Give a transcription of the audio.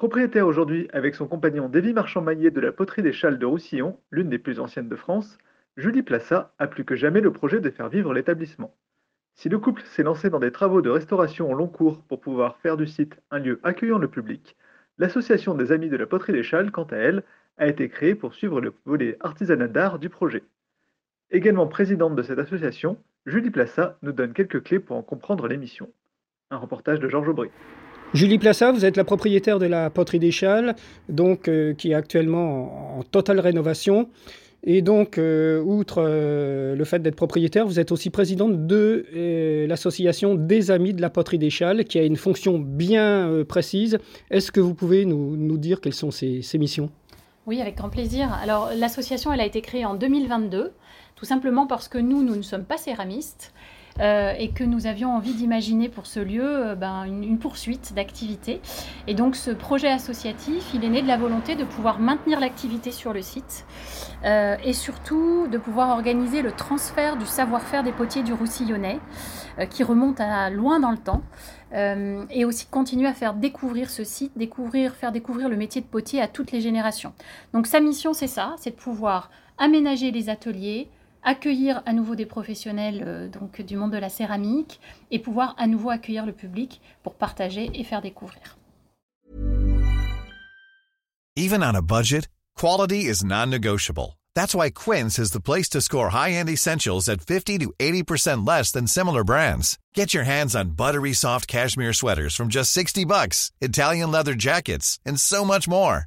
Propriétaire aujourd'hui avec son compagnon Davy Marchand-Maillet de la poterie des Châles de Roussillon, l'une des plus anciennes de France, Julie Plassa a plus que jamais le projet de faire vivre l'établissement. Si le couple s'est lancé dans des travaux de restauration au long cours pour pouvoir faire du site un lieu accueillant le public, l'association des Amis de la poterie des Châles, quant à elle, a été créée pour suivre le volet artisanat d'art du projet. Également présidente de cette association, Julie Plassa nous donne quelques clés pour en comprendre l'émission. Un reportage de Georges Aubry. Julie Plassa, vous êtes la propriétaire de la poterie des Châles, donc, euh, qui est actuellement en, totale rénovation. Et donc, euh, outre euh, le fait d'être propriétaire, vous êtes aussi présidente de l'association des Amis de la poterie des Châles, qui a une fonction bien précise. Est-ce que vous pouvez nous, dire quelles sont ses, missions? Oui, avec grand plaisir. Alors, l'association, elle a été créée en 2022, tout simplement parce que nous, nous ne sommes pas céramistes. Euh, et que nous avions envie d'imaginer pour ce lieu euh, ben, une, poursuite d'activité. Et donc ce projet associatif, il est né de la volonté de pouvoir maintenir l'activité sur le site euh, et surtout de pouvoir organiser le transfert du savoir-faire des potiers du Roussillonnais qui remonte à loin dans le temps. et aussi continuer à faire découvrir ce site, découvrir, faire découvrir le métier de potier à toutes les générations. Donc sa mission, c'est ça, c'est de pouvoir aménager les ateliers, accueillir à nouveau des professionnels euh, donc du monde de la céramique et pouvoir à nouveau accueillir le public pour partager et faire découvrir. Even on a budget, quality is non-negotiable. That's why Quince is the place to score high-end essentials at 50 to 80% less than similar brands. Get your hands on buttery soft cashmere sweaters from just 60 bucks, Italian leather jackets, and so much more.